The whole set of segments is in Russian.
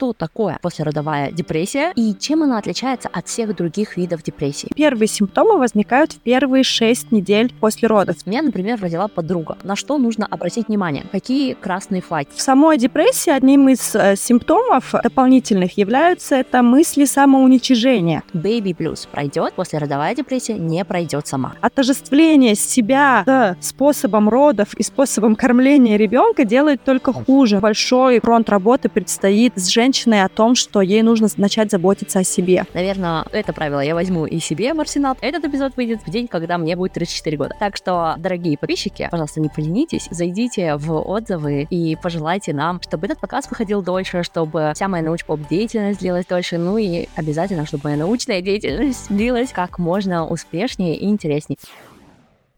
что такое послеродовая депрессия и чем она отличается от всех других видов депрессии. Первые симптомы возникают в первые 6 недель после родов. Меня, например, родила подруга. На что нужно обратить внимание? Какие красные флаги? В самой депрессии одним из э, симптомов дополнительных являются это мысли самоуничижения. Baby blues пройдет, послеродовая депрессия не пройдет сама. Отождествление себя с способом родов и способом кормления ребенка делает только хуже. Большой фронт работы предстоит с женщиной о том, что ей нужно начать заботиться о себе. Наверное, это правило я возьму и себе в арсенал. Этот эпизод выйдет в день, когда мне будет 34 года. Так что, дорогие подписчики, пожалуйста, не поленитесь, зайдите в отзывы и пожелайте нам, чтобы этот подкаст выходил дольше, чтобы вся моя научпоп-деятельность длилась дольше, ну и обязательно, чтобы моя научная деятельность длилась как можно успешнее и интереснее.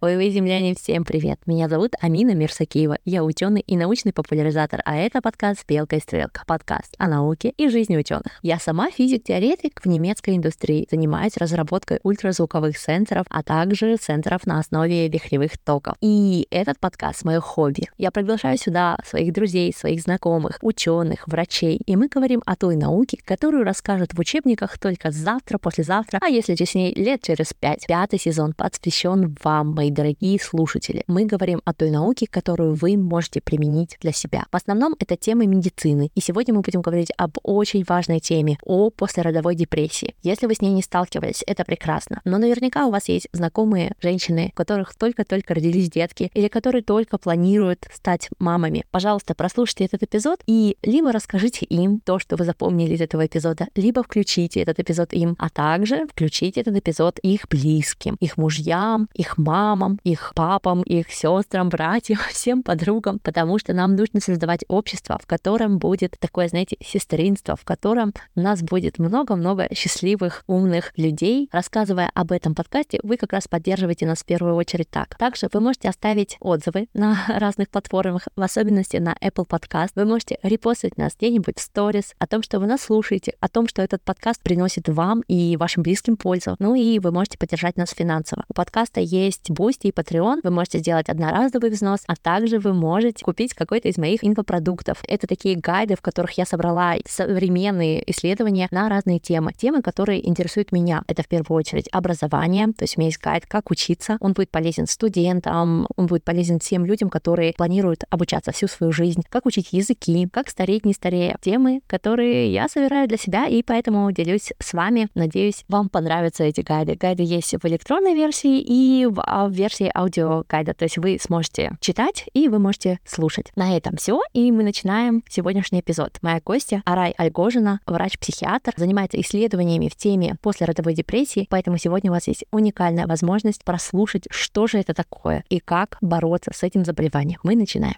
Ой, вы, земляне, всем привет! Меня зовут Амина Мирсакиева. Я ученый и научный популяризатор, а это подкаст «Белка и стрелка» — подкаст о науке и жизни ученых. Я сама физик-теоретик в немецкой индустрии, занимаюсь разработкой ультразвуковых сенсоров, а также сенсоров на основе вихревых токов. И этот подкаст — мое хобби. Я приглашаю сюда своих друзей, своих знакомых, ученых, врачей, и мы говорим о той науке, которую расскажут в учебниках только завтра, послезавтра, а если честнее, лет через пять. Пятый сезон посвящен вам, мои дорогие слушатели. Мы говорим о той науке, которую вы можете применить для себя. В основном это темы медицины. И сегодня мы будем говорить об очень важной теме, о послеродовой депрессии. Если вы с ней не сталкивались, это прекрасно. Но наверняка у вас есть знакомые женщины, у которых только-только родились детки, или которые только планируют стать мамами. Пожалуйста, прослушайте этот эпизод и либо расскажите им то, что вы запомнили из этого эпизода, либо включите этот эпизод им, а также включите этот эпизод их близким, их мужьям, их мамам, мамам, их папам, их сестрам, братьям, всем подругам, потому что нам нужно создавать общество, в котором будет такое, знаете, сестринство, в котором у нас будет много-много счастливых, умных людей. Рассказывая об этом подкасте, вы как раз поддерживаете нас в первую очередь так. Также вы можете оставить отзывы на разных платформах, в особенности на Apple Podcast. Вы можете репостить нас где-нибудь в сторис о том, что вы нас слушаете, о том, что этот подкаст приносит вам и вашим близким пользу. Ну и вы можете поддержать нас финансово. У подкаста есть Boosty и Patreon. Вы можете сделать одноразовый взнос, а также вы можете купить какой-то из моих инфопродуктов. Это такие гайды, в которых я собрала современные исследования на разные темы. Темы, которые интересуют меня. Это в первую очередь образование, то есть у меня есть гайд, как учиться. Он будет полезен студентам, он будет полезен всем людям, которые планируют обучаться всю свою жизнь, как учить языки, как стареть не старея. Темы, которые я собираю для себя, и поэтому делюсь с вами. Надеюсь, вам понравятся эти гайды. Гайды есть в электронной версии и в версии аудиогайда, то есть вы сможете читать и вы можете слушать. На этом все, и мы начинаем сегодняшний эпизод. Моя гостья Арай Альгожина, врач-психиатр, занимается исследованиями в теме послеродовой депрессии, поэтому сегодня у вас есть уникальная возможность прослушать, что же это такое и как бороться с этим заболеванием. Мы начинаем.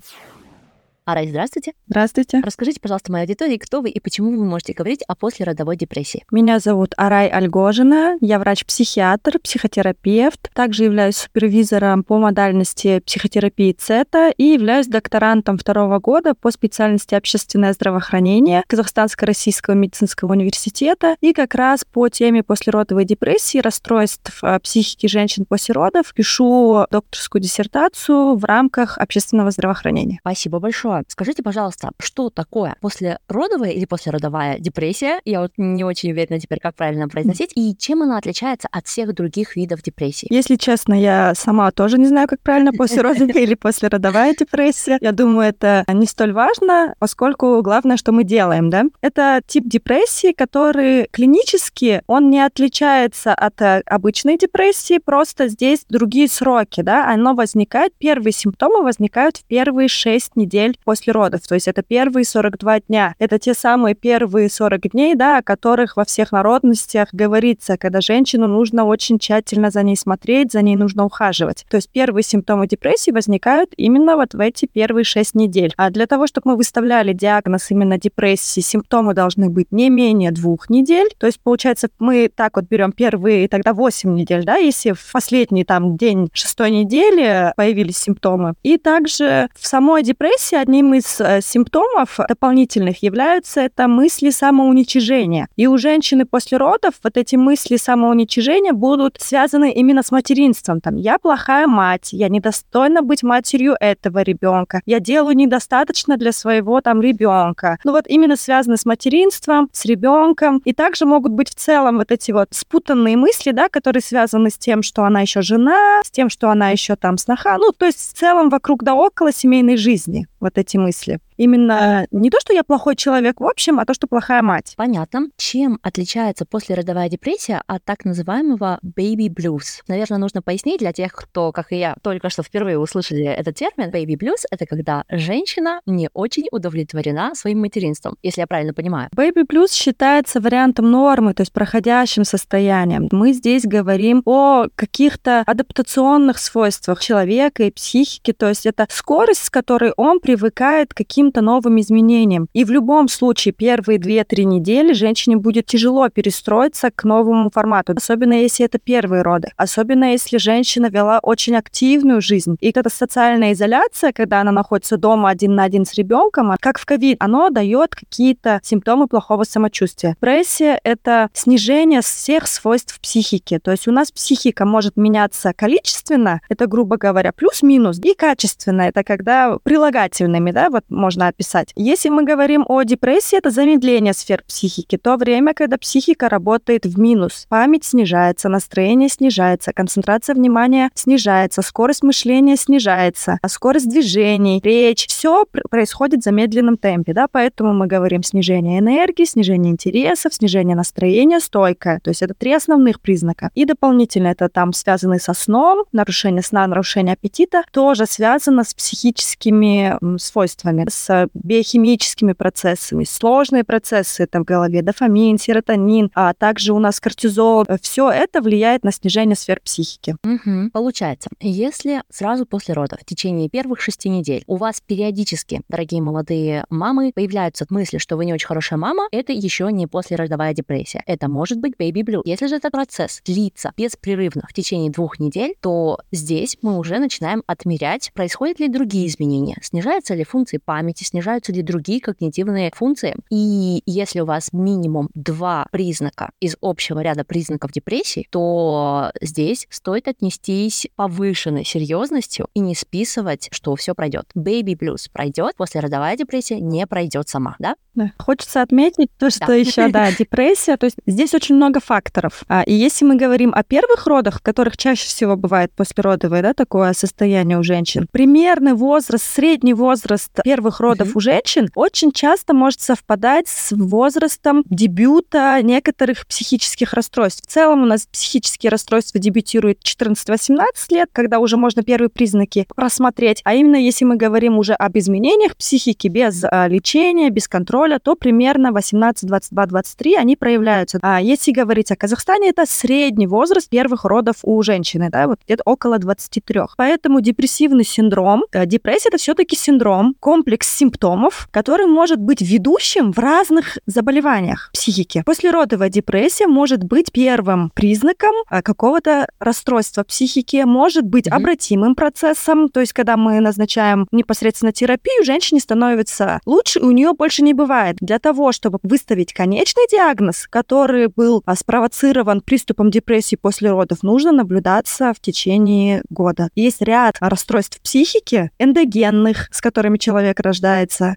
Арай, здравствуйте. Здравствуйте. Расскажите, пожалуйста, моей аудитории, кто вы и почему вы можете говорить о послеродовой депрессии. Меня зовут Арай Альгожина, я врач-психиатр, психотерапевт, также являюсь супервизором по модальности психотерапии ЦЕТА и являюсь докторантом второго года по специальности общественное здравоохранение Казахстанско-Российского медицинского университета и как раз по теме послеродовой депрессии, расстройств э, психики женщин после родов пишу докторскую диссертацию в рамках общественного здравоохранения. Спасибо большое. Скажите, пожалуйста, что такое послеродовая или послеродовая депрессия? Я вот не очень уверена теперь, как правильно произносить. И чем она отличается от всех других видов депрессии? Если честно, я сама тоже не знаю, как правильно послеродовая или послеродовая депрессия. Я думаю, это не столь важно, поскольку главное, что мы делаем, да? Это тип депрессии, который клинически, он не отличается от э, обычной депрессии, просто здесь другие сроки, да? Оно возникает, первые симптомы возникают в первые 6 недель после родов. То есть это первые 42 дня. Это те самые первые 40 дней, да, о которых во всех народностях говорится, когда женщину нужно очень тщательно за ней смотреть, за ней нужно ухаживать. То есть первые симптомы депрессии возникают именно вот в эти первые 6 недель. А для того, чтобы мы выставляли диагноз именно депрессии, симптомы должны быть не менее двух недель. То есть, получается, мы так вот берем первые тогда 8 недель, да, если в последний там день шестой недели появились симптомы. И также в самой депрессии одни одним из э, симптомов дополнительных являются это мысли самоуничижения. И у женщины после родов вот эти мысли самоуничижения будут связаны именно с материнством. Там, я плохая мать, я недостойна быть матерью этого ребенка, я делаю недостаточно для своего там ребенка. Ну вот именно связаны с материнством, с ребенком. И также могут быть в целом вот эти вот спутанные мысли, да, которые связаны с тем, что она еще жена, с тем, что она еще там сноха. Ну, то есть в целом вокруг да около семейной жизни вот эти мысли. Именно не то, что я плохой человек в общем, а то, что плохая мать. Понятно. Чем отличается послеродовая депрессия от так называемого baby blues? Наверное, нужно пояснить для тех, кто, как и я, только что впервые услышали этот термин. Baby blues — это когда женщина не очень удовлетворена своим материнством, если я правильно понимаю. Baby blues считается вариантом нормы, то есть проходящим состоянием. Мы здесь говорим о каких-то адаптационных свойствах человека и психики, то есть это скорость, с которой он привыкает к каким каким-то новым изменениям. И в любом случае первые 2-3 недели женщине будет тяжело перестроиться к новому формату, особенно если это первые роды, особенно если женщина вела очень активную жизнь. И эта социальная изоляция, когда она находится дома один на один с ребенком, а как в ковид, оно дает какие-то симптомы плохого самочувствия. Депрессия — это снижение всех свойств психики. То есть у нас психика может меняться количественно, это, грубо говоря, плюс-минус, и качественно, это когда прилагательными, да, вот можно можно описать. Если мы говорим о депрессии, это замедление сфер психики, то время, когда психика работает в минус. Память снижается, настроение снижается, концентрация внимания снижается, скорость мышления снижается, а скорость движений, речь, все происходит в замедленном темпе, да, поэтому мы говорим снижение энергии, снижение интересов, снижение настроения, стойкое. То есть это три основных признака. И дополнительно это там связаны со сном, нарушение сна, нарушение аппетита, тоже связано с психическими свойствами, с с биохимическими процессами, сложные процессы там в голове, дофамин, серотонин, а также у нас кортизол. Все это влияет на снижение сфер психики. Угу. Получается, если сразу после родов, в течение первых шести недель, у вас периодически, дорогие молодые мамы, появляются мысли, что вы не очень хорошая мама, это еще не послеродовая депрессия. Это может быть baby blue. Если же этот процесс длится беспрерывно в течение двух недель, то здесь мы уже начинаем отмерять, происходят ли другие изменения, снижаются ли функции памяти, памяти, снижаются ли другие когнитивные функции. И если у вас минимум два признака из общего ряда признаков депрессии, то здесь стоит отнестись повышенной серьезностью и не списывать, что все пройдет. Baby blues пройдет, после родовая депрессия не пройдет сама, да? Да. Хочется отметить то, что да. еще, да, депрессия. То есть здесь очень много факторов. А, и если мы говорим о первых родах, в которых чаще всего бывает послеродовое, да, такое состояние у женщин, примерный возраст, средний возраст первых родов mm-hmm. у женщин очень часто может совпадать с возрастом дебюта некоторых психических расстройств. В целом у нас психические расстройства дебютируют 14-18 лет, когда уже можно первые признаки просмотреть. А именно если мы говорим уже об изменениях психики без а, лечения, без контроля, контроля, то примерно 18, 22, 23 они проявляются. А если говорить о Казахстане, это средний возраст первых родов у женщины, да, вот где-то около 23. Поэтому депрессивный синдром, э, депрессия это все-таки синдром, комплекс симптомов, который может быть ведущим в разных заболеваниях психики. Послеродовая депрессия может быть первым признаком э, какого-то расстройства психики, может быть mm-hmm. обратимым процессом, то есть когда мы назначаем непосредственно терапию, женщине становится лучше, и у нее больше не бывает для того, чтобы выставить конечный диагноз, который был а, спровоцирован приступом депрессии после родов, нужно наблюдаться в течение года. Есть ряд расстройств психики, эндогенных, с которыми человек рождается,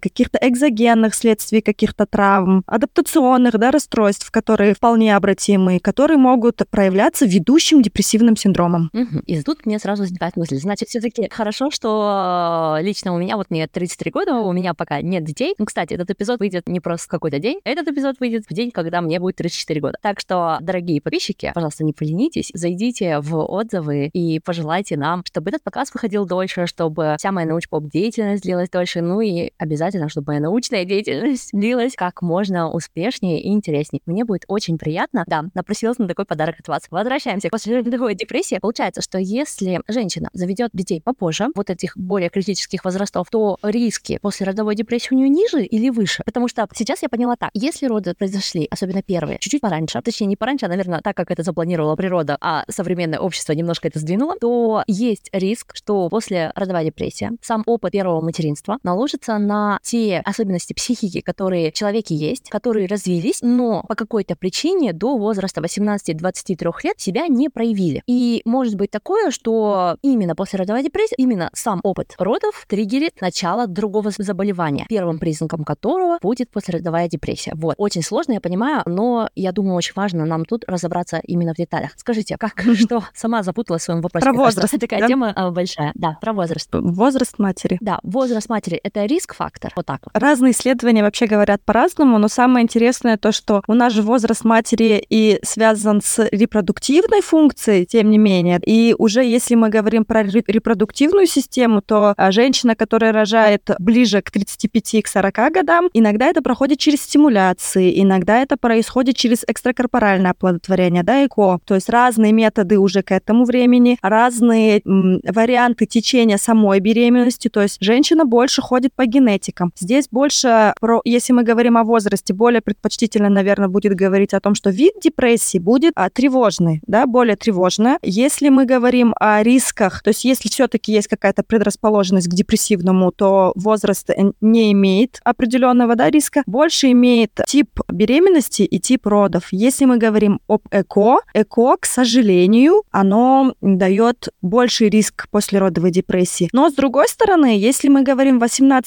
каких-то экзогенных следствий каких-то травм, адаптационных да, расстройств, которые вполне обратимы, которые могут проявляться ведущим депрессивным синдромом. Угу. И тут мне сразу возникает мысль, значит, все-таки хорошо, что лично у меня, вот мне 33 года, у меня пока нет детей. Ну, кстати, этот эпизод выйдет не просто в какой-то день, этот эпизод выйдет в день, когда мне будет 34 года. Так что, дорогие подписчики, пожалуйста, не поленитесь, зайдите в отзывы и пожелайте нам, чтобы этот показ выходил дольше, чтобы вся моя научпоп-деятельность длилась дольше, ну и обязательно, чтобы моя научная деятельность длилась как можно успешнее и интереснее. Мне будет очень приятно. Да, напросилась на такой подарок от вас. Возвращаемся. После родовой депрессии получается, что если женщина заведет детей попозже, вот этих более критических возрастов, то риски после родовой депрессии у нее ниже или выше? Потому что сейчас я поняла так. Если роды произошли, особенно первые, чуть-чуть пораньше, точнее, не пораньше, а, наверное, так, как это запланировала природа, а современное общество немножко это сдвинуло, то есть риск, что после родовая депрессия сам опыт первого материнства наложит ложится на те особенности психики, которые в человеке есть, которые развились, но по какой-то причине до возраста 18-23 лет себя не проявили. И может быть такое, что именно после родовой депрессии, именно сам опыт родов триггерит начало другого заболевания, первым признаком которого будет послеродовая депрессия. Вот. Очень сложно, я понимаю, но я думаю, очень важно нам тут разобраться именно в деталях. Скажите, как, что сама запуталась в своем вопросе? Про возраст. Такая тема а, большая. Да, про возраст. Возраст матери. Да, возраст матери — это риск-фактор. Вот так. Разные исследования вообще говорят по-разному, но самое интересное то, что у нас же возраст матери и связан с репродуктивной функцией, тем не менее. И уже если мы говорим про репродуктивную систему, то а, женщина, которая рожает ближе к 35 к 40 годам, иногда это проходит через стимуляции, иногда это происходит через экстракорпоральное оплодотворение, да, ЭКО. То есть разные методы уже к этому времени, разные м, варианты течения самой беременности, то есть женщина больше ходит по генетикам. Здесь больше, про, если мы говорим о возрасте, более предпочтительно, наверное, будет говорить о том, что вид депрессии будет а, тревожный, да, более тревожный. Если мы говорим о рисках, то есть если все-таки есть какая-то предрасположенность к депрессивному, то возраст не имеет определенного да, риска, больше имеет тип беременности и тип родов. Если мы говорим об ЭКО, ЭКО, к сожалению, оно дает больший риск послеродовой депрессии. Но с другой стороны, если мы говорим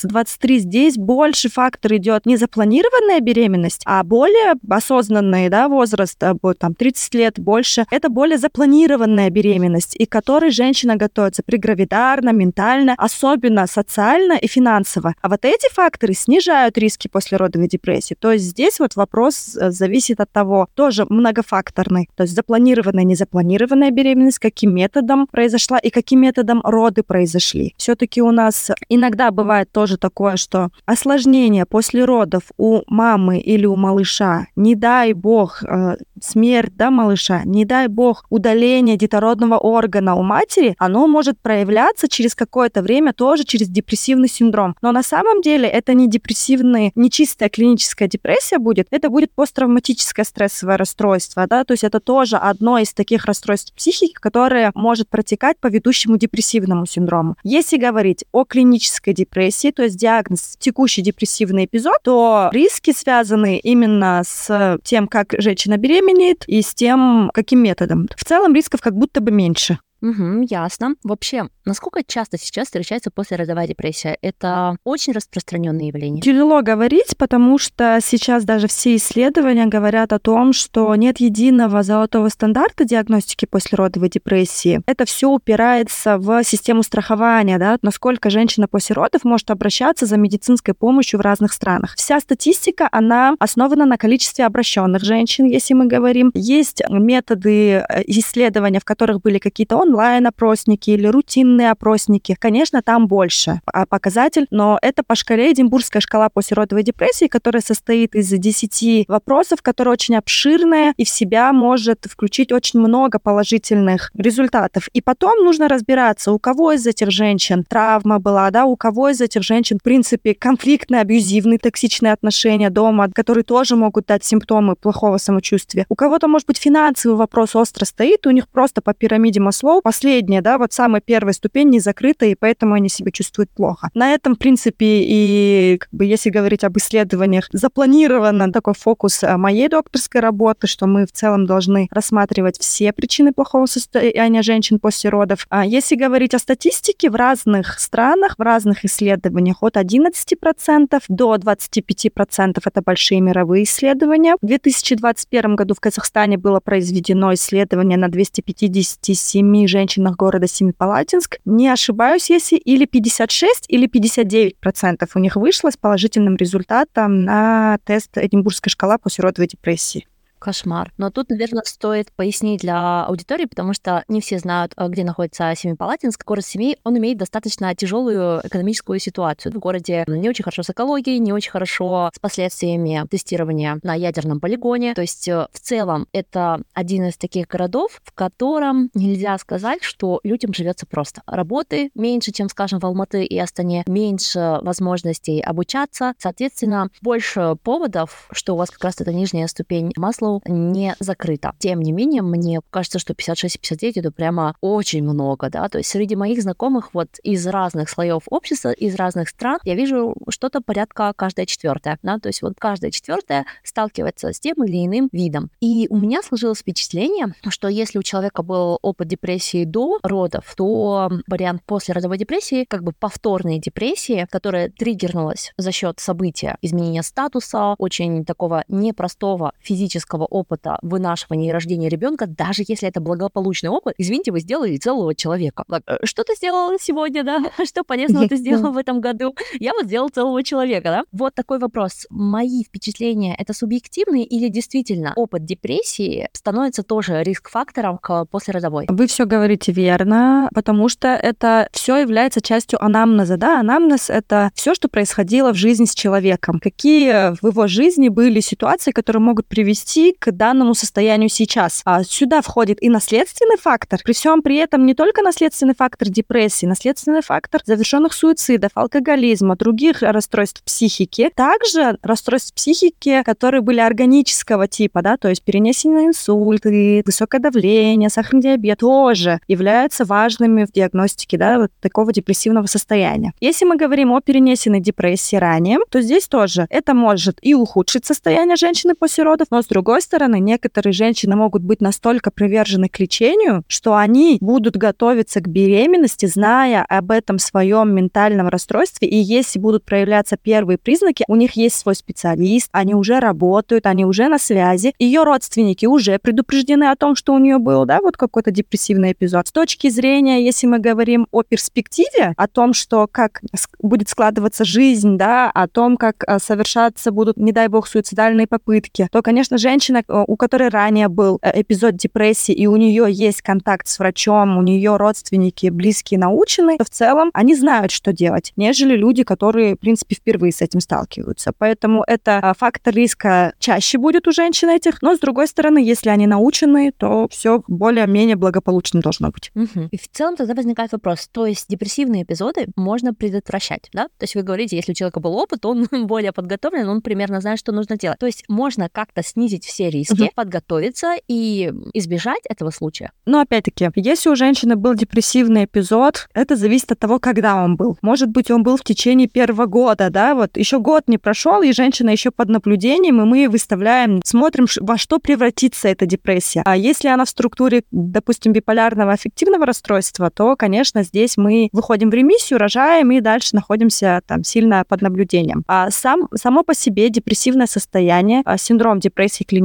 18-23, здесь больше фактор идет не запланированная беременность, а более осознанный да, возраст, там 30 лет больше, это более запланированная беременность, и к которой женщина готовится прегравидарно, ментально, особенно социально и финансово. А вот эти факторы снижают риски послеродовой депрессии. То есть здесь вот вопрос э, зависит от того, тоже многофакторный. То есть запланированная, незапланированная беременность, каким методом произошла и каким методом роды произошли. Все-таки у нас иногда бывает тоже такое, что осложнение после родов у мамы или у малыша, не дай бог, э, смерть да, малыша, не дай бог, удаление детородного органа у матери, оно может проявляться через какое-то время тоже через депрессивный синдром. Но на самом деле это не депрессивный, не чистая клиническая депрессия будет, это будет посттравматическое стрессовое расстройство, да, то есть это тоже одно из таких расстройств психики, которое может протекать по ведущему депрессивному синдрому. Если говорить о клинической депрессии, есть диагноз текущий депрессивный эпизод, то риски связаны именно с тем, как женщина беременеет и с тем, каким методом. В целом рисков как будто бы меньше. Угу, ясно. Вообще, насколько часто сейчас встречается послеродовая депрессия? Это очень распространенное явление. Тяжело говорить, потому что сейчас даже все исследования говорят о том, что нет единого золотого стандарта диагностики послеродовой депрессии. Это все упирается в систему страхования, да, насколько женщина после родов может обращаться за медицинской помощью в разных странах. Вся статистика, она основана на количестве обращенных женщин, если мы говорим. Есть методы э, исследования, в которых были какие-то онлайн-опросники или рутинные опросники. Конечно, там больше показатель, но это по шкале Эдинбургская шкала послеродовой депрессии, которая состоит из 10 вопросов, которая очень обширная и в себя может включить очень много положительных результатов. И потом нужно разбираться, у кого из этих женщин травма была, да, у кого из этих женщин, в принципе, конфликтные, абьюзивные, токсичные отношения дома, которые тоже могут дать симптомы плохого самочувствия. У кого-то, может быть, финансовый вопрос остро стоит, у них просто по пирамиде Маслоу последняя, да, вот самая первая ступень не закрыта, и поэтому они себя чувствуют плохо. На этом, в принципе, и как бы, если говорить об исследованиях, запланирован такой фокус а, моей докторской работы, что мы в целом должны рассматривать все причины плохого состояния женщин после родов. А если говорить о статистике, в разных странах, в разных исследованиях от 11% до 25% это большие мировые исследования. В 2021 году в Казахстане было произведено исследование на 257 женщинах города Семипалатинск. Не ошибаюсь, если или 56, или 59 процентов у них вышло с положительным результатом на тест Эдинбургской шкала после родовой депрессии. Кошмар. Но тут, наверное, стоит пояснить для аудитории, потому что не все знают, э, где находится Семипалатинск. Город Семей, он имеет достаточно тяжелую экономическую ситуацию. В городе не очень хорошо с экологией, не очень хорошо с последствиями тестирования на ядерном полигоне. То есть э, в целом это один из таких городов, в котором нельзя сказать, что людям живется просто. Работы меньше, чем, скажем, в Алматы и Астане, меньше возможностей обучаться, соответственно, больше поводов, что у вас как раз это нижняя ступень масла поначалу не закрыто. Тем не менее, мне кажется, что 56-59 это прямо очень много, да, то есть среди моих знакомых вот из разных слоев общества, из разных стран я вижу что-то порядка каждая четвертая, да, то есть вот каждая четвертая сталкивается с тем или иным видом. И у меня сложилось впечатление, что если у человека был опыт депрессии до родов, то вариант после родовой депрессии, как бы повторной депрессии, которая триггернулась за счет события изменения статуса, очень такого непростого физического опыта вынашивания и рождения ребенка, даже если это благополучный опыт, извините, вы сделали целого человека. Э, что ты сделала сегодня, да? Что полезного ты сделала в этом году? Я вот сделала целого человека, да? Вот такой вопрос. Мои впечатления — это субъективные или действительно опыт депрессии становится тоже риск-фактором к послеродовой? Вы все говорите верно, потому что это все является частью анамнеза, да? Анамнез — это все, что происходило в жизни с человеком. Какие в его жизни были ситуации, которые могут привести к данному состоянию сейчас. А сюда входит и наследственный фактор. При всем при этом не только наследственный фактор депрессии, наследственный фактор завершенных суицидов, алкоголизма, других расстройств психики, также расстройств психики, которые были органического типа, да, то есть перенесенные инсульты, высокое давление, сахарный диабет тоже являются важными в диагностике, да, вот такого депрессивного состояния. Если мы говорим о перенесенной депрессии ранее, то здесь тоже это может и ухудшить состояние женщины после родов, но с другой стороны, некоторые женщины могут быть настолько привержены к лечению, что они будут готовиться к беременности, зная об этом своем ментальном расстройстве, и если будут проявляться первые признаки, у них есть свой специалист, они уже работают, они уже на связи, ее родственники уже предупреждены о том, что у нее был, да, вот какой-то депрессивный эпизод. С точки зрения, если мы говорим о перспективе, о том, что как будет складываться жизнь, да, о том, как а, совершаться будут, не дай бог, суицидальные попытки, то, конечно, женщина, э, у которой ранее был э, эпизод депрессии, и у нее есть контакт с врачом, у нее родственники близкие научены, то в целом они знают, что делать, нежели люди, которые, в принципе, впервые с этим сталкиваются. Поэтому это а, фактор риска чаще будет у женщин этих, но, с другой стороны, если они научены, то все более-менее благополучно должно быть. Угу. И в целом тогда возникает вопрос, то есть депрессивные эпизоды можно предотвращать, да? То есть вы говорите, если у человека был опыт, он более подготовлен, он примерно знает, что нужно делать. То есть можно как-то снизить все риски, угу. подготовиться и избежать этого случая. Но опять-таки, если у женщины был депрессивный эпизод, это зависит от того, когда он был. Может быть, он был в течение первого года, да, вот еще год не прошел, и женщина еще под наблюдением, и мы выставляем, смотрим, во что превратится эта депрессия. А если она в структуре, допустим, биполярного аффективного расстройства, то, конечно, здесь мы выходим в ремиссию, рожаем и дальше находимся там сильно под наблюдением. А сам, само по себе депрессивное состояние, а, синдром депрессии клинической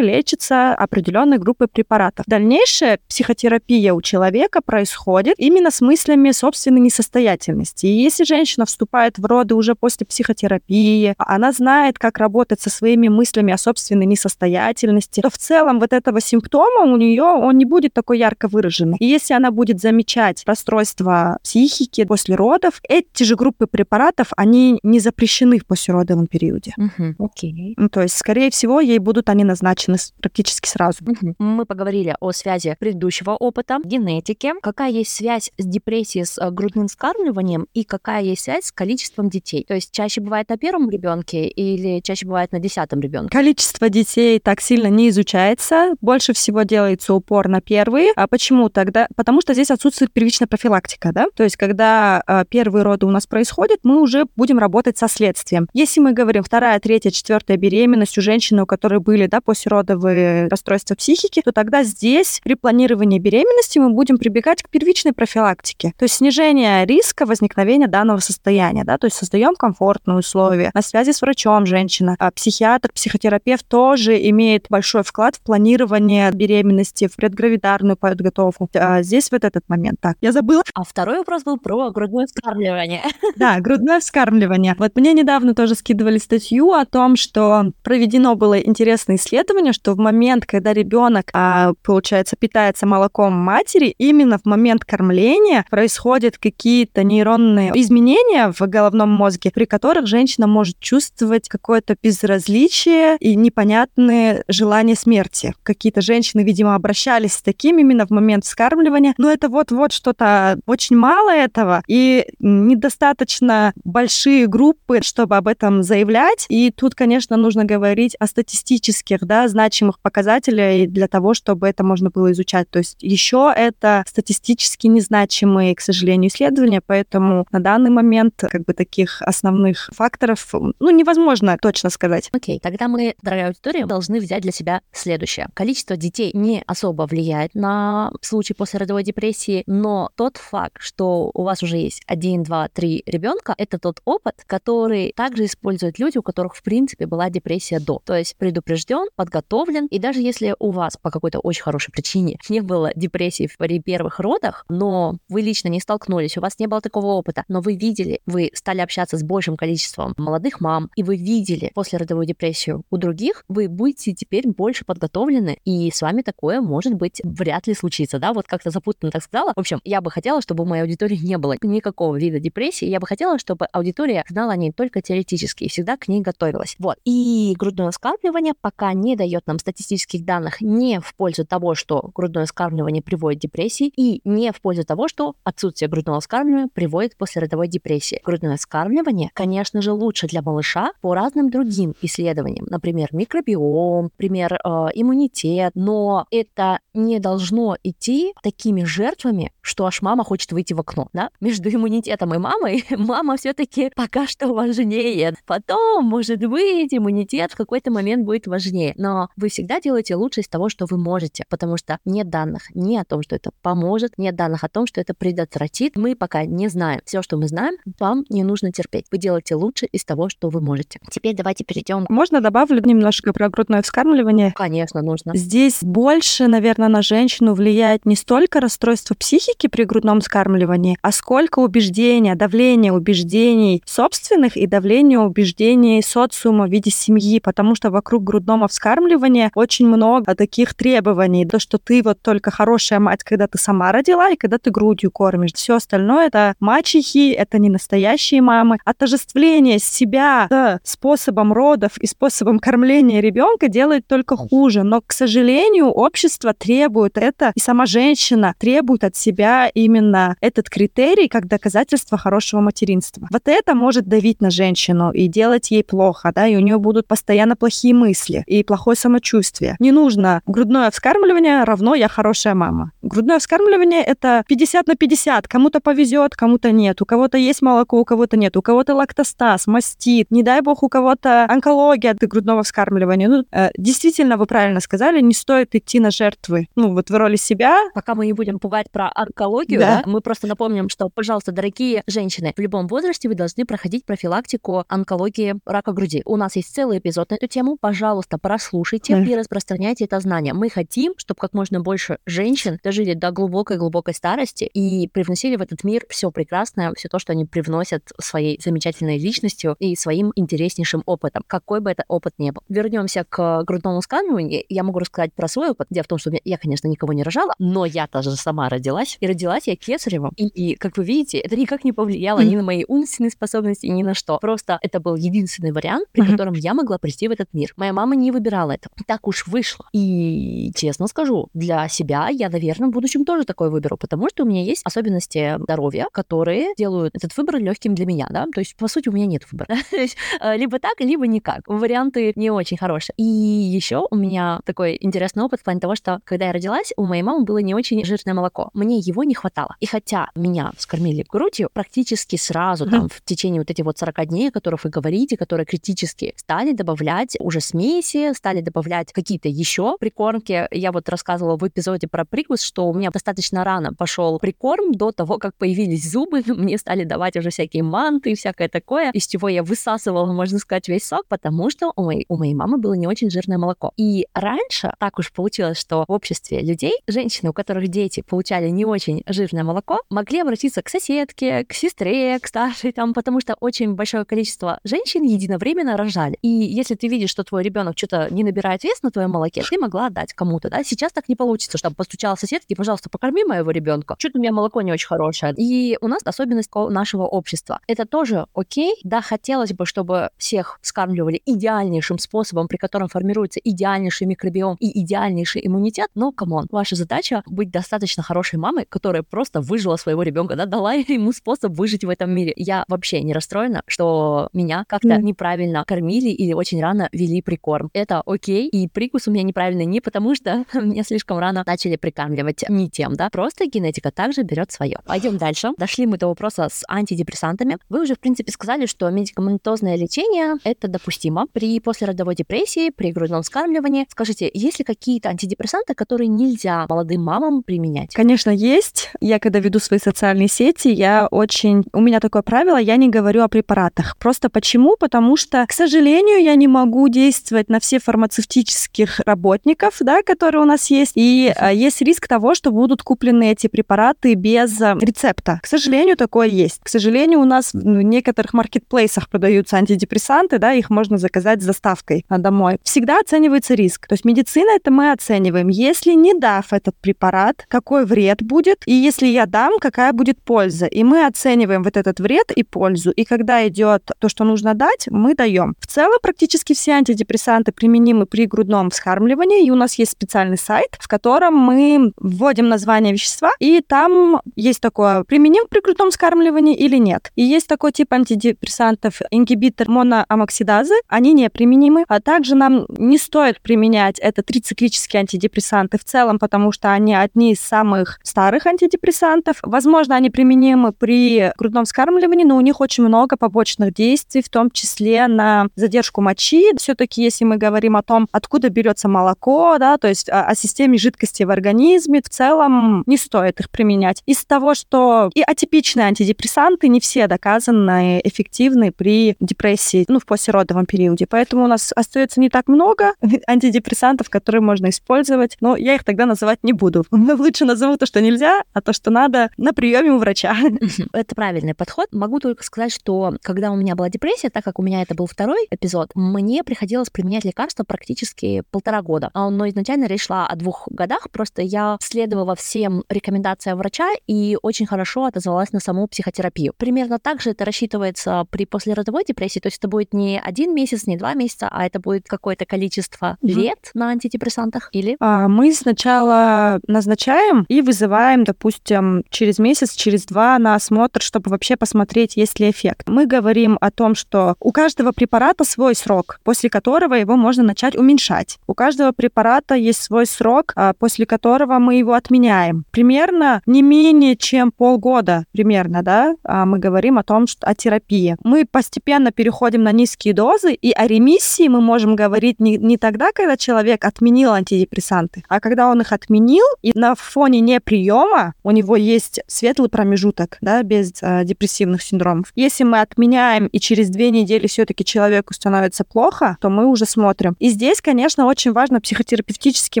лечится определенной группой препаратов. Дальнейшая психотерапия у человека происходит именно с мыслями собственной несостоятельности. И если женщина вступает в роды уже после психотерапии, она знает, как работать со своими мыслями о собственной несостоятельности, то в целом вот этого симптома у нее он не будет такой ярко выраженный. И если она будет замечать расстройства психики после родов, эти же группы препаратов, они не запрещены в послеродовом периоде. Угу, окей. Ну, то есть, скорее всего, ей будут они назначены практически сразу. Мы поговорили о связи предыдущего опыта, генетики. Какая есть связь с депрессией, с э, грудным вскармливанием и какая есть связь с количеством детей? То есть чаще бывает на первом ребенке или чаще бывает на десятом ребенке? Количество детей так сильно не изучается. Больше всего делается упор на первые. А почему тогда? Потому что здесь отсутствует первичная профилактика, да? То есть когда э, первые роды у нас происходят, мы уже будем работать со следствием. Если мы говорим вторая, третья, четвертая беременность у женщины, у которой были, да, послеродовые расстройства психики, то тогда здесь при планировании беременности мы будем прибегать к первичной профилактике. То есть снижение риска возникновения данного состояния, да, то есть создаем комфортные условия, на связи с врачом женщина, а психиатр, психотерапевт тоже имеет большой вклад в планирование беременности, в предгравидарную подготовку. А здесь вот этот момент. Так, я забыла. А второй вопрос был про грудное вскармливание. Да, грудное вскармливание. Вот мне недавно тоже скидывали статью о том, что проведено было интересное исследование, что в момент, когда ребенок, а, получается, питается молоком матери, именно в момент кормления происходят какие-то нейронные изменения в головном мозге, при которых женщина может чувствовать какое-то безразличие и непонятные желания смерти. Какие-то женщины, видимо, обращались с таким именно в момент вскармливания, но это вот-вот что-то очень мало этого, и недостаточно большие группы, чтобы об этом заявлять. И тут, конечно, нужно говорить о статистических статистических, да, значимых показателей для того, чтобы это можно было изучать. То есть еще это статистически незначимые, к сожалению, исследования, поэтому на данный момент как бы таких основных факторов, ну, невозможно точно сказать. Окей, okay. тогда мы, дорогая аудитория, должны взять для себя следующее. Количество детей не особо влияет на случай послеродовой депрессии, но тот факт, что у вас уже есть один, два, три ребенка, это тот опыт, который также используют люди, у которых, в принципе, была депрессия до. То есть предупрежден, подготовлен, и даже если у вас по какой-то очень хорошей причине не было депрессии при первых родах, но вы лично не столкнулись, у вас не было такого опыта, но вы видели, вы стали общаться с большим количеством молодых мам, и вы видели послеродовую депрессию у других, вы будете теперь больше подготовлены, и с вами такое, может быть, вряд ли случится, да, вот как-то запутанно так сказала. В общем, я бы хотела, чтобы у моей аудитории не было никакого вида депрессии, я бы хотела, чтобы аудитория знала о ней только теоретически и всегда к ней готовилась. Вот. И грудное вскармливание пока не дает нам статистических данных не в пользу того, что грудное вскармливание приводит к депрессии, и не в пользу того, что отсутствие грудного вскармливания приводит к послеродовой депрессии. Грудное вскармливание, конечно же, лучше для малыша по разным другим исследованиям, например, микробиом, например, э, иммунитет, но это не должно идти такими жертвами, что аж мама хочет выйти в окно, да? Между иммунитетом и мамой мама все-таки пока что важнее. Потом, может быть, иммунитет в какой-то момент будет важнее. Но вы всегда делаете лучше из того, что вы можете, потому что нет данных ни о том, что это поможет, нет данных о том, что это предотвратит. Мы пока не знаем. Все, что мы знаем, вам не нужно терпеть. Вы делаете лучше из того, что вы можете. Теперь давайте перейдем. Можно добавлю немножко про грудное вскармливание? Конечно, нужно. Здесь больше, наверное, на женщину влияет не столько расстройство психики при грудном вскармливании, а сколько убеждения, давление убеждений собственных и давление убеждений социума в виде семьи, потому что вокруг грудного вскармливания очень много таких требований. То, что ты вот только хорошая мать, когда ты сама родила и когда ты грудью кормишь. Все остальное это мачехи, это не настоящие мамы. Отождествление себя с способом родов и способом кормления ребенка делает только хуже. Но, к сожалению, общество требует это, и сама женщина требует от себя именно этот критерий как доказательство хорошего материнства. Вот это может давить на женщину и делать ей плохо, да, и у нее будут постоянно плохие мысли и плохое самочувствие. Не нужно грудное вскармливание равно я хорошая мама. Грудное вскармливание это 50 на 50. Кому-то повезет, кому-то нет. У кого-то есть молоко, у кого-то нет. У кого-то лактостаз, мастит. Не дай бог, у кого-то онкология от грудного вскармливания. Ну, э, действительно, вы правильно сказали, не стоит идти на жертвы. Ну, вот в роли себя. Пока мы не будем пугать про онкологию, да. Да, мы просто напомним, что, пожалуйста, дорогие женщины, в любом возрасте вы должны проходить профилактику онкологии рака груди. У нас есть целый эпизод на эту тему. Пожалуйста, прослушайте да. и распространяйте это знание. Мы хотим, чтобы как можно больше женщин дожили до глубокой-глубокой старости и привносили в этот мир все прекрасное, все то, что они привносят своей замечательной личностью и своим интереснейшим опытом, какой бы это опыт ни был. Вернемся к грудному сканированию. Я могу рассказать про свой опыт. Дело в том, что я, конечно, никого не рожала, но я тоже сама родилась. И родилась я кесаревым. И, и как вы видите, это никак не повлияло ни на мои умственные способности, ни на что. Просто это был единственный вариант, при котором я могла прийти в этот мир. Моя мама не выбирала это. Так уж вышло. И честно скажу, для себя я, наверное, в будущем тоже такое выберу, потому что у меня есть особенности здоровья, которые делают этот выбор легким для меня, да. То есть, по сути, у меня нет выбора. Э, либо так, либо никак. Варианты не очень хорошие. И еще у меня такой интересный опыт в плане того, что когда я родилась, у моей мамы было не очень жирное молоко. Мне его не хватало. И хотя меня скормили грудью, практически сразу, там, в течение вот этих вот 40 дней, о которых вы говорите, которые критически, стали добавлять уже смеси, стали добавлять какие-то еще прикормки. Я вот рассказывала в эпизоде про прикус, что у меня достаточно рано пошел прикорм до того, как появились зубы, мне стали давать уже всякие манты и всякое такое, из чего я высасывала, можно сказать, весь сок, потому что у моей, у моей мамы было не очень жирное молоко. И раньше так уж получилось, что в обществе людей, женщины, у которых дети получали не очень жирное молоко, могли обратиться к соседке, к сестре, к старшей там, потому что очень большое количество женщин единовременно рожали. И если ты видишь, что твой ребенок что-то не набирает вес на твоем молоке, ты могла отдать кому-то, да? Сейчас так не получится, чтобы постучала соседке, пожалуйста, покорми моего ребенка. Что-то у меня молоко не очень хорошее. И у нас особенность нашего общества. Это тоже окей. Да, хотелось бы, чтобы всех скармливали идеальнейшим способом, при котором формируется идеальнейший микробиом и идеальнейший иммунитет, но, come on, ваша задача быть достаточно хорошей мамой, которая просто выжила своего ребенка, да, дала ему способ выжить в этом мире. Я вообще не расстроена, что меня как-то mm. неправильно кормили или очень рано вели прикорм. Это окей, и прикус у меня неправильный не потому, что меня слишком рано начали прикармливать не тем, да, просто генетика также берет свое. Пойдем дальше. Дошли мы до вопроса с антидепрессантами. Вы уже, в принципе, сказали, что медикаментозное лечение — это допустимо при послеродовой депрессии, при грудном вскармливании. Скажите, есть ли какие-то антидепрессанты, которые нельзя молодым мамам применять? Конечно, есть. Я когда веду свои социальные сети, я очень... У меня такое правило, я не говорю о препаратах. Просто почему? Потому что, к сожалению, я не могу действовать на все фармацевтических работников, да, которые у нас есть, и uh есть риск того, что будут куплены эти препараты без а, рецепта. К сожалению, такое есть. К сожалению, у нас в некоторых маркетплейсах продаются антидепрессанты, да, их можно заказать с доставкой домой. Всегда оценивается риск. То есть медицина это мы оцениваем. Если не дав этот препарат, какой вред будет, и если я дам, какая будет польза. И мы оцениваем вот этот вред и пользу. И когда идет то, что нужно дать, мы даем. В целом практически все антидепрессанты применимы при грудном вскармливании, и у нас есть специальный сайт, в котором мы вводим название вещества, и там есть такое, применим при грудном вскармливании или нет. И есть такой тип антидепрессантов, ингибитор моноамоксидазы, они неприменимы, а также нам не стоит применять это трициклические антидепрессанты в целом, потому что они одни из самых старых антидепрессантов. Возможно, они применимы при грудном вскармливании, но у них очень много побочных действий, в том числе на задержку мочи. Все-таки, если мы говорим о том, откуда берется молоко, да, то есть о, о системе жидкости в организме, в целом не стоит их применять. Из того, что и атипичные антидепрессанты не все доказаны эффективны при депрессии, ну, в послеродовом периоде. Поэтому у нас остается не так много антидепрессантов, которые можно использовать, но я их тогда называть не буду. Лучше назову то, что нельзя, а то, что надо, на приеме у врача. Это правильный подход. Могу только сказать, что когда у меня была депрессия, так как у меня это был второй эпизод, мне приходилось применять лекарства практически полтора года. А, но изначально речь шла о двух годах, просто я следовала всем рекомендациям врача и очень хорошо отозвалась на саму психотерапию. Примерно так же это рассчитывается при послеродовой депрессии, то есть это будет не один месяц, не два месяца, а это будет какое-то количество угу. лет на антидепрессантах или? А, мы сначала назначаем и вызываем, допустим, через месяц, через два на осмотр, чтобы вообще посмотреть, есть ли эффект. Мы говорим о том, что у каждого препарата свой срок, после которого его можно начать уменьшать. У каждого препарата есть свой срок, а, после которого мы его отменяем. Примерно не менее чем полгода, примерно, да, а, мы говорим о том, что о терапии. Мы постепенно переходим на низкие дозы, и о ремиссии мы можем говорить не, не тогда, когда человек отменил антидепрессанты, а когда он их отменил, и на фоне неприема у него есть светлый промежуток, да, без э, депрессивных синдромов. Если мы отменяем, и через две недели все-таки человеку становится плохо, то мы уже смотрим. И здесь, конечно, очень важно психотерапевтический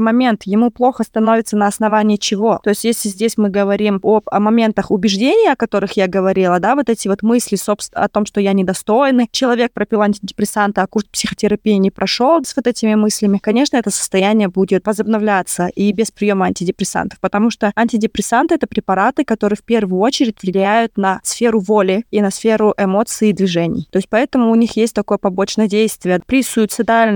момент. Ему плохо становится на основании чего? То есть если здесь мы говорим об, о моментах убеждения, о которых я говорила, да, вот эти вот мысли собственно, о том, что я недостойный, человек пропил антидепрессанты, а курс психотерапии не прошел с вот этими мыслями, конечно, это состояние будет возобновляться и без приема антидепрессантов, потому что антидепрессанты — это препараты, которые в первую очередь влияют на сферу воли и на сферу эмоций и движений. То есть поэтому у них есть такое побочное действие. При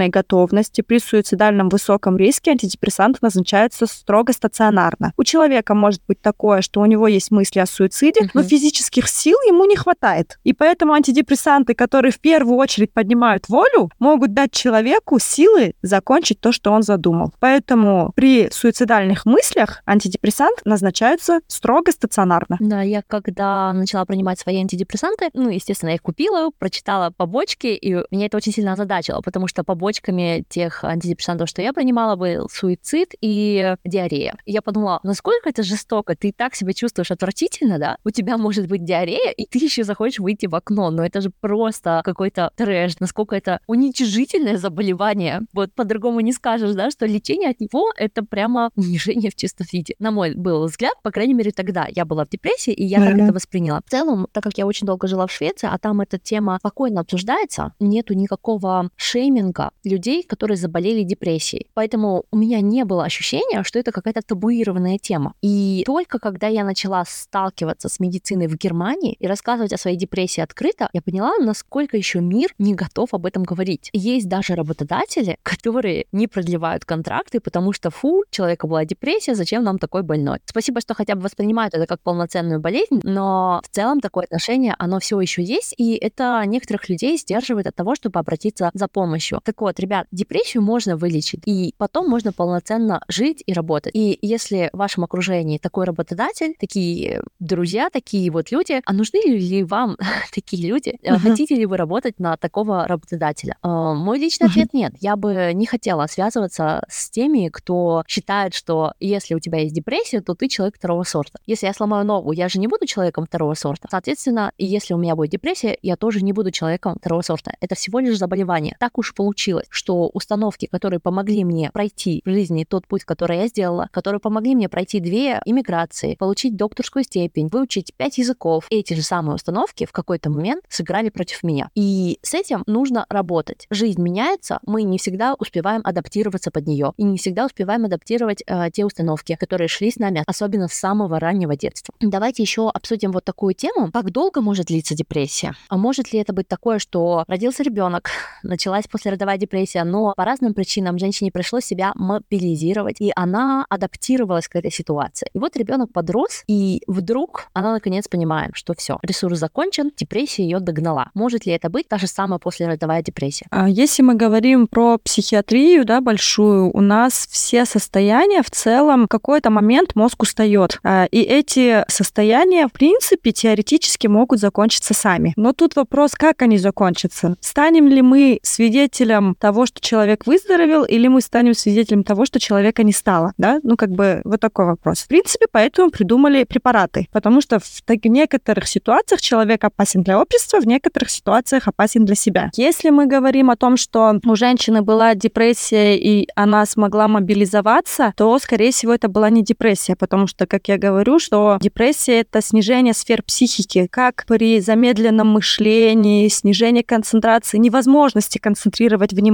суицидальной готовности, при суицидальном высоком риске антидепрессанты назначаются строго стационарно. У человека может быть такое, что у него есть мысли о суициде, uh-huh. но физических сил ему не хватает. И поэтому антидепрессанты, которые в первую очередь поднимают волю, могут дать человеку силы закончить то, что он задумал. Поэтому при суицидальных мыслях антидепрессант назначаются строго стационарно. Да, я когда начала принимать свои антидепрессанты, ну, естественно, я их купила, прочитала побочки, и меня это очень сильно озадачило, потому что побочками тех антидепрессантов, что я принимала, был суицид и диарея. И я подумала, насколько это жестоко, ты так себя чувствуешь отвратительно, да? У тебя может быть диарея, и ты еще захочешь выйти в окно, но это же просто какой-то трэш, насколько это уничижительное заболевание. Вот по-другому не скажешь, да, что лечение от него — это прямо унижение в чистом виде. На мой был взгляд, по крайней мере, тогда я была в депрессии, и я mm-hmm. так это восприняла. В целом, так как я очень долго жила в Швеции, а там эта тема спокойно обсуждается, нету никакого шейминга людей, которые заболели депрессией. Поэтому у меня не было ощущения, что это какая-то табуированная тема. И только когда я начала сталкиваться с медициной в Германии и рассказывать о своей депрессии открыто, я поняла, насколько еще мир не готов об этом говорить. Есть даже работодатели, которые не продлевают контракты, потому что, фу, человека была депрессия, зачем нам такой больной? Спасибо, что хотя бы воспринимают это как полноценную болезнь, но в целом такое отношение, оно все еще есть, и это некоторых людей сдерживает от того, чтобы обратиться за помощью. Так вот, ребят, депрессию можно вылечить, и потом можно полноценно жить и работать. И если в вашем окружении такой работодатель, такие друзья, такие вот люди, а нужны ли вам такие люди? Uh-huh. Хотите ли вы работать на такого работодателя? Uh, мой личный uh-huh. ответ нет. Я бы не хотела связываться с теми, кто считает, что если у тебя есть депрессия, то ты человек второго сорта. Если я сломаю ногу, я же не буду человеком второго сорта. Соответственно, если у меня будет депрессия, я тоже не буду человеком второго сорта. Это всего лишь заболевание. Так уж получилось, что установки, которые помогли мне пройти в жизни тот путь, который я сделала, которые помогли мне пройти две иммиграции, получить докторскую степень, выучить пять языков, эти же самые установки в какой-то момент сыграли против меня. И с этим нужно работать. Жизнь меняется, мы не всегда успеваем адаптироваться под нее и не всегда успеваем адаптировать э, те установки, которые шли с нами, особенно с самого раннего детства. Давайте еще обсудим вот такую тему. Как долго может длиться депрессия? А может ли это быть такое, что родился ребенок, началась послеродовая депрессия, но по разным причинам женщине пришлось себя мобилизировать, и она адаптировалась к этой ситуации. И вот ребенок подрос, и вдруг она наконец понимает, что все, ресурс закончен, депрессия ее догнала. Может ли это быть та же самая послеродовая депрессия? А если мы говорим про психиатрию, да, большую, у нас все состояния в целом в какой-то момент мозг устает. А, и эти состояния, в принципе, теоретически могут закончиться сами. Но тут вопрос, как они закончатся. Станем ли мы свидетелем того, что человек выздоровел, или мы станем свидетелем того, что человека не стало? Да? Ну, как бы вот такой вопрос. В принципе, поэтому придумали препараты, потому что в так, некоторых ситуациях человек опасен для общества, в некоторых ситуациях опасен для себя. Если мы говорим о том, что у женщины была депрессия, и она смогла мобилизоваться, то, скорее всего, это была не депрессия, потому что, как я говорю, что депрессия — это снижение сфер психики, как при замедленном мышлении, снижение концентрации, невозможности концентрировать внимание,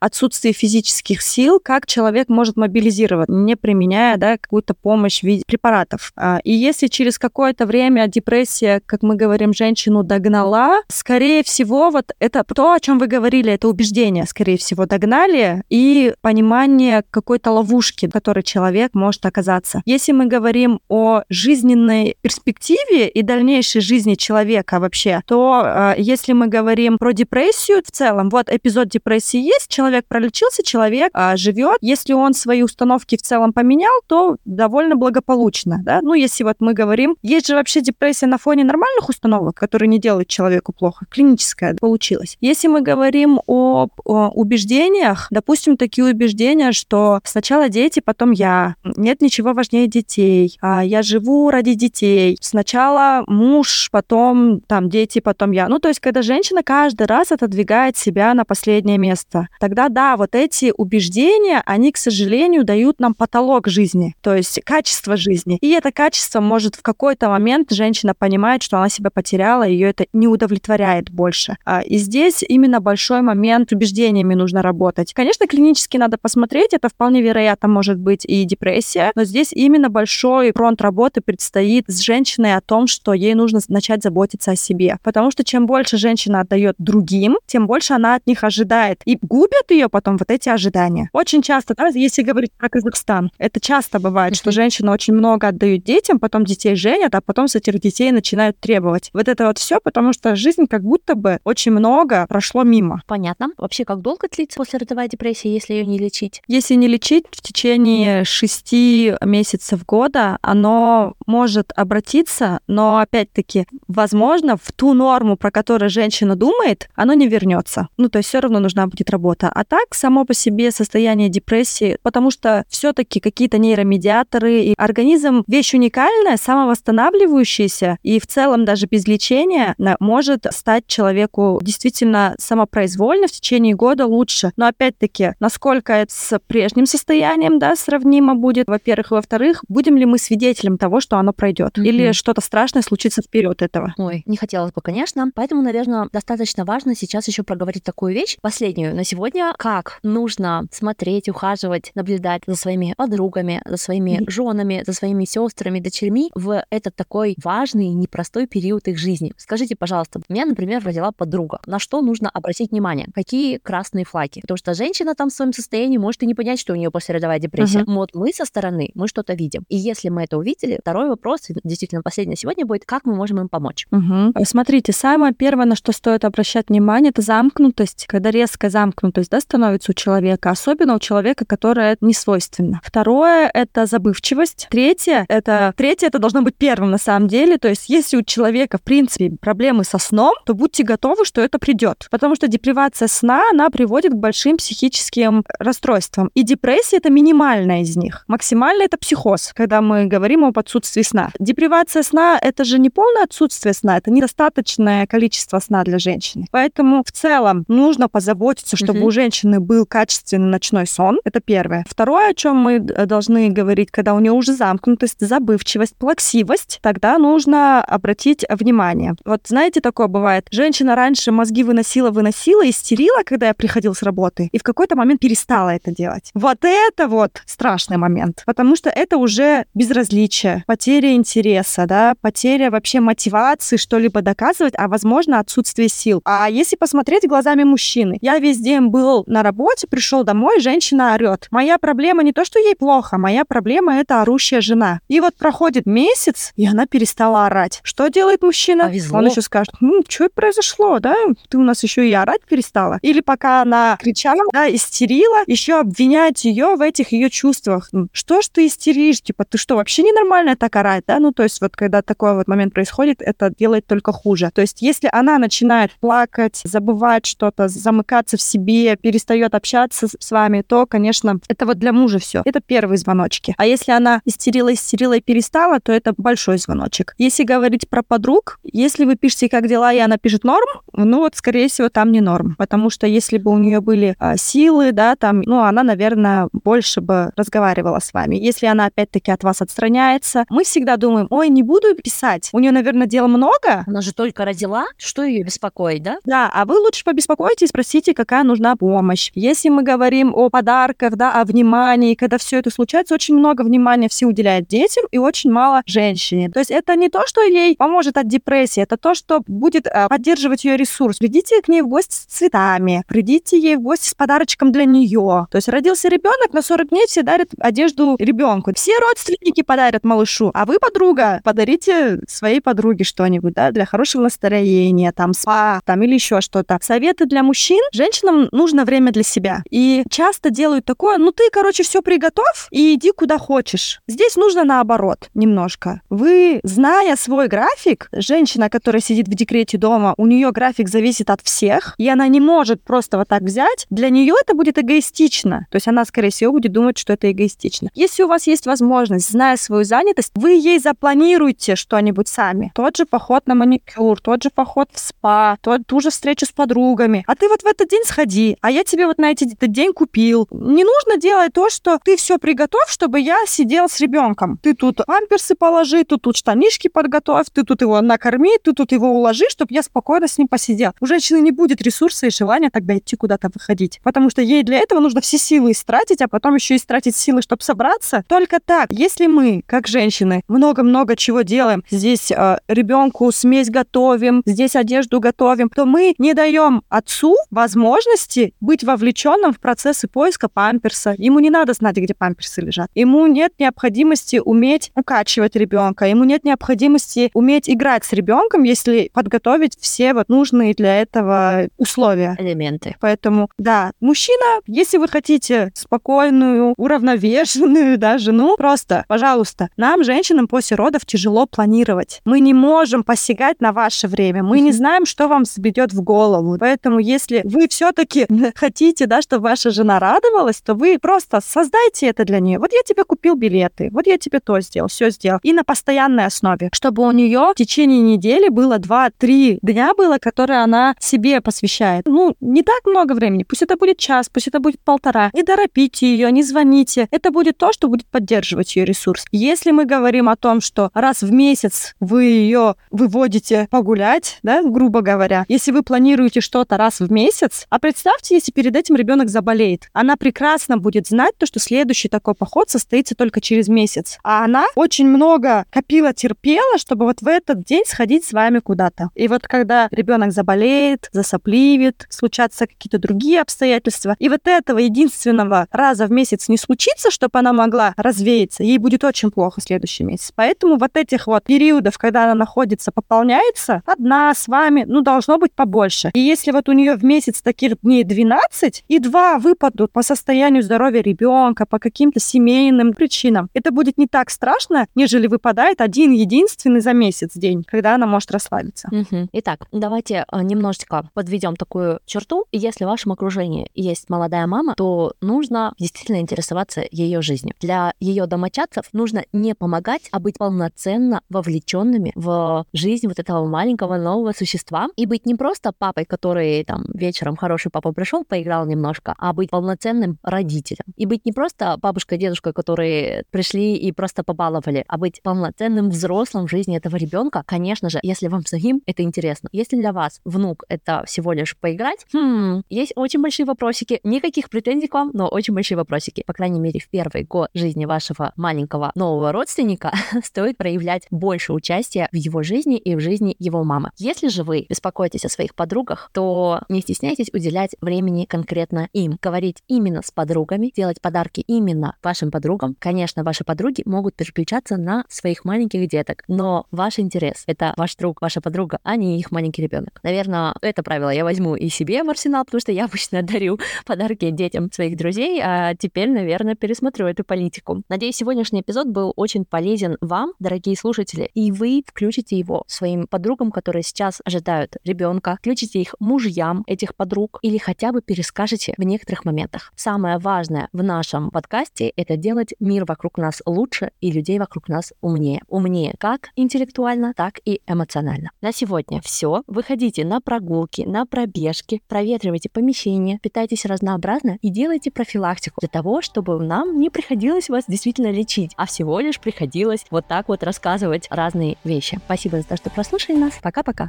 отсутствие физических сил, как человек может мобилизировать, не применяя да, какую-то помощь в виде препаратов. А, и если через какое-то время депрессия, как мы говорим, женщину догнала, скорее всего, вот это то, о чем вы говорили, это убеждение, скорее всего, догнали, и понимание какой-то ловушки, в которой человек может оказаться. Если мы говорим о жизненной перспективе и дальнейшей жизни человека вообще, то э, если мы говорим про депрессию в целом, вот эпизод депрессии есть, человек пролечился, человек э, живет. Если он свои установки в целом поменял, то довольно благополучно. Да? Ну, если вот мы говорим, есть же вообще депрессия на фоне нормальных установок, которые не делают человеку плохо, клиническая получилась. Если мы говорим об о убеждениях, допустим, такие убеждения, что сначала дети, потом я, нет ничего важнее детей, а я живу ради детей, сначала муж, потом там дети, потом я. Ну, то есть, когда женщина каждый раз отодвигает себя на последнее место, тогда да, вот эти убеждения, они, к сожалению, дают нам потолок жизни, то есть качество жизни. И это качество может в какой-то момент женщина понимает, что она себя потеряла, ее это не удовлетворяет больше. А, и здесь именно большой момент убеждениями нужно работать. Конечно, клинически надо посмотреть, это вполне вероятно может быть и депрессия, но здесь именно большой фронт работы предстоит с женщиной о том, что ей нужно начать заботиться о себе. Потому что чем больше женщина отдает другим, тем больше она от них ожидает. И губят ее потом вот эти ожидания. Очень часто, да, если говорить про Казахстан, это часто бывает, что женщины очень много отдают детям, потом детей женят, а потом с этих детей начинают требовать. Вот это вот все, потому что жизнь как будто бы очень много прошло мимо. Понятно. Вообще, как долго длится послеродовая депрессия, если ее не лечить? Если не лечить, в течение шести месяцев года оно может обратиться, но опять-таки, возможно, в ту норму, про которую женщина думает, оно не вернется. Ну, то есть все равно нужна будет работа. А так, само по себе состояние депрессии, потому что все-таки какие-то нейромедиаторы, и организм вещь уникальная, самовосстанавливающаяся, и в целом даже без лечения может стать человеку действительно самопроизвольно в течение года лучше. Но опять-таки, насколько это с прежним состоянием, да, сравнимо будет, во-первых, и во-вторых, будем ли мы свидетелем того, что оно пройдет, mm-hmm. или что-то страшное случится вперед этого. Ой, не хотелось бы, конечно. Поэтому, наверное, достаточно важно сейчас еще проговорить такую вещь, последнюю на сегодня, как нужно смотреть, ухаживать, наблюдать за своими подругами, за своими женами, за своими сестрами, дочерьми в этот такой важный, непростой период их жизни. Скажите, пожалуйста, меня, например, родила подруга. На что нужно обратить внимание? Какие красные флаги? Потому что женщина там в своем состоянии может и не понять, что у нее послеродовая депрессия. Uh-huh. Вот мы со стороны, мы что-то видим. И если мы это увидели, второй вопрос, действительно, последний сегодня будет, как мы можем им помочь? Uh-huh. Смотрите, самое первое, на что стоит обращать внимание, это замкнутость, когда резко психическая замкнутость, да, становится у человека, особенно у человека, которое не свойственно. Второе — это забывчивость. Третье — это... Третье — это должно быть первым на самом деле. То есть если у человека, в принципе, проблемы со сном, то будьте готовы, что это придет. Потому что депривация сна, она приводит к большим психическим расстройствам. И депрессия — это минимальная из них. Максимальная — это психоз, когда мы говорим об отсутствии сна. Депривация сна — это же не полное отсутствие сна, это недостаточное количество сна для женщины. Поэтому в целом нужно позаботиться, чтобы uh-huh. у женщины был качественный ночной сон. Это первое. Второе, о чем мы должны говорить, когда у нее уже замкнутость, забывчивость, плаксивость, тогда нужно обратить внимание. Вот знаете, такое бывает. Женщина раньше мозги выносила, выносила, истерила, когда я приходил с работы, и в какой-то момент перестала это делать. Вот это вот страшный момент, потому что это уже безразличие, потеря интереса, да, потеря вообще мотивации что-либо доказывать, а возможно отсутствие сил. А если посмотреть глазами мужчины, я весь день был на работе, пришел домой, женщина орет. Моя проблема не то, что ей плохо, моя проблема это орущая жена. И вот проходит месяц, и она перестала орать. Что делает мужчина? Повезло. Он еще скажет, ну, что произошло, да? Ты у нас еще и орать перестала. Или пока она кричала, да, истерила, еще обвинять ее в этих ее чувствах. Что ж ты истеришь? Типа, ты что, вообще ненормально так орать, да? Ну, то есть вот когда такой вот момент происходит, это делает только хуже. То есть если она начинает плакать, забывать что-то, замыкаться в себе, перестает общаться с вами, то, конечно, это вот для мужа все. Это первые звоночки. А если она истерила, истерила и перестала, то это большой звоночек. Если говорить про подруг, если вы пишете «как дела?» и она пишет «норм», ну вот, скорее всего, там не норм. Потому что если бы у нее были а, силы, да, там, ну, она, наверное, больше бы разговаривала с вами. Если она, опять-таки, от вас отстраняется, мы всегда думаем, ой, не буду писать. У нее, наверное, дел много. Она же только родила. Что ее беспокоит, да? Да, а вы лучше побеспокойтесь, спросите, какая нужна помощь. Если мы говорим о подарках, да, о внимании, когда все это случается, очень много внимания все уделяют детям и очень мало женщине. То есть это не то, что ей поможет от депрессии, это то, что будет э, поддерживать ее ресурс. Придите к ней в гости с цветами, придите ей в гости с подарочком для нее. То есть родился ребенок, на 40 дней все дарят одежду ребенку. Все родственники подарят малышу, а вы, подруга, подарите своей подруге что-нибудь, да, для хорошего настроения, там, спа, там, или еще что-то. Советы для мужчин. Женщинам нужно время для себя. И часто делают такое, ну, ты, короче, все приготовь и иди куда хочешь. Здесь нужно наоборот немножко. Вы, зная свой график, женщина, которая сидит в декрете дома, у нее график зависит от всех, и она не может просто вот так взять, для нее это будет эгоистично. То есть она, скорее всего, будет думать, что это эгоистично. Если у вас есть возможность, зная свою занятость, вы ей запланируете что-нибудь сами. Тот же поход на маникюр, тот же поход в спа, тот, ту же встречу с подругами. А ты вот в этот день сходи, а я тебе вот на эти, этот день купил. Не нужно делать то, что ты все приготовь, чтобы я сидел с ребенком. Ты тут памперсы положи, ты тут штанишки подготовь, ты тут его накорми, ты тут его уложи, чтобы я спокойно с ним посидел. У женщины не будет ресурса и желания тогда идти куда-то выходить. Потому что ей для этого нужно все силы истратить, а потом еще истратить силы, чтобы собраться. Только так. Если мы, как женщины, много-много чего делаем, здесь э, ребенку смесь готовим, здесь одежду готовим, то мы не даем отцу возможности быть вовлеченным в процессы поиска памперса. Ему не надо знать, где памперсы лежат. Ему нет необходимости уметь укачивать ребенка. Ему нет необходимости уметь играть с ребенком, если подготовить все вот нужные для этого условия. Элементы. Поэтому, да, мужчина, если вы хотите спокойную, уравновешенную, да, жену, просто, пожалуйста, нам, женщинам, после родов тяжело планировать. Мы не можем посягать на ваше время. Мы не знаем, что вам взбедет в голову. Поэтому, если вы все-таки хотите, да, чтобы ваша жена радовалась, то вы просто создайте это для нее. Вот я тебе купил билеты, вот я тебе то сделал, все сделал. И на постоянной основе, чтобы у нее в течение недели было 2-3 дня было, которые она себе посвящает. Ну, не так много времени. Пусть это будет час, пусть это будет полтора. Не торопите ее, не звоните. Это будет то, что будет поддерживать ее ресурс. Если мы говорим о том, что раз в месяц вы ее выводите погулять, да, грубо говоря, если вы планируете что-то раз в месяц, а представьте, если перед этим ребенок заболеет, она прекрасно будет знать то, что следующий такой поход состоится только через месяц. А она очень много копила, терпела, чтобы вот в этот день сходить с вами куда-то. И вот когда ребенок заболеет, засопливит, случатся какие-то другие обстоятельства, и вот этого единственного раза в месяц не случится, чтобы она могла развеяться, ей будет очень плохо в следующий месяц. Поэтому вот этих вот периодов, когда она находится, пополняется, одна с вами, ну, должно быть побольше. И если вот у нее в месяц так таких дней 12, и два выпадут по состоянию здоровья ребенка, по каким-то семейным причинам. Это будет не так страшно, нежели выпадает один единственный за месяц день, когда она может расслабиться. Угу. Итак, давайте э, немножечко подведем такую черту. Если в вашем окружении есть молодая мама, то нужно действительно интересоваться ее жизнью. Для ее домочадцев нужно не помогать, а быть полноценно вовлеченными в жизнь вот этого маленького нового существа и быть не просто папой, который там вечером хороший папа пришел, поиграл немножко, а быть полноценным родителем. И быть не просто бабушкой, дедушкой, которые пришли и просто побаловали, а быть полноценным взрослым в жизни этого ребенка. Конечно же, если вам самим это интересно. Если для вас внук это всего лишь поиграть, хм, есть очень большие вопросики. Никаких претензий к вам, но очень большие вопросики. По крайней мере, в первый год жизни вашего маленького нового родственника стоит проявлять больше участия в его жизни и в жизни его мамы. Если же вы беспокоитесь о своих подругах, то не стесняйтесь уделять времени конкретно им, говорить именно с подругами, делать подарки именно вашим подругам. Конечно, ваши подруги могут переключаться на своих маленьких деток, но ваш интерес — это ваш друг, ваша подруга, а не их маленький ребенок. Наверное, это правило я возьму и себе в арсенал, потому что я обычно дарю подарки детям своих друзей, а теперь, наверное, пересмотрю эту политику. Надеюсь, сегодняшний эпизод был очень полезен вам, дорогие слушатели, и вы включите его своим подругам, которые сейчас ожидают ребенка, включите их мужьям этих подруг или хотя бы перескажете в некоторых моментах. Самое важное в нашем подкасте — это делать мир вокруг нас лучше и людей вокруг нас умнее. Умнее как интеллектуально, так и эмоционально. На сегодня все. Выходите на прогулки, на пробежки, проветривайте помещение, питайтесь разнообразно и делайте профилактику для того, чтобы нам не приходилось вас действительно лечить, а всего лишь приходилось вот так вот рассказывать разные вещи. Спасибо за то, что прослушали нас. Пока-пока.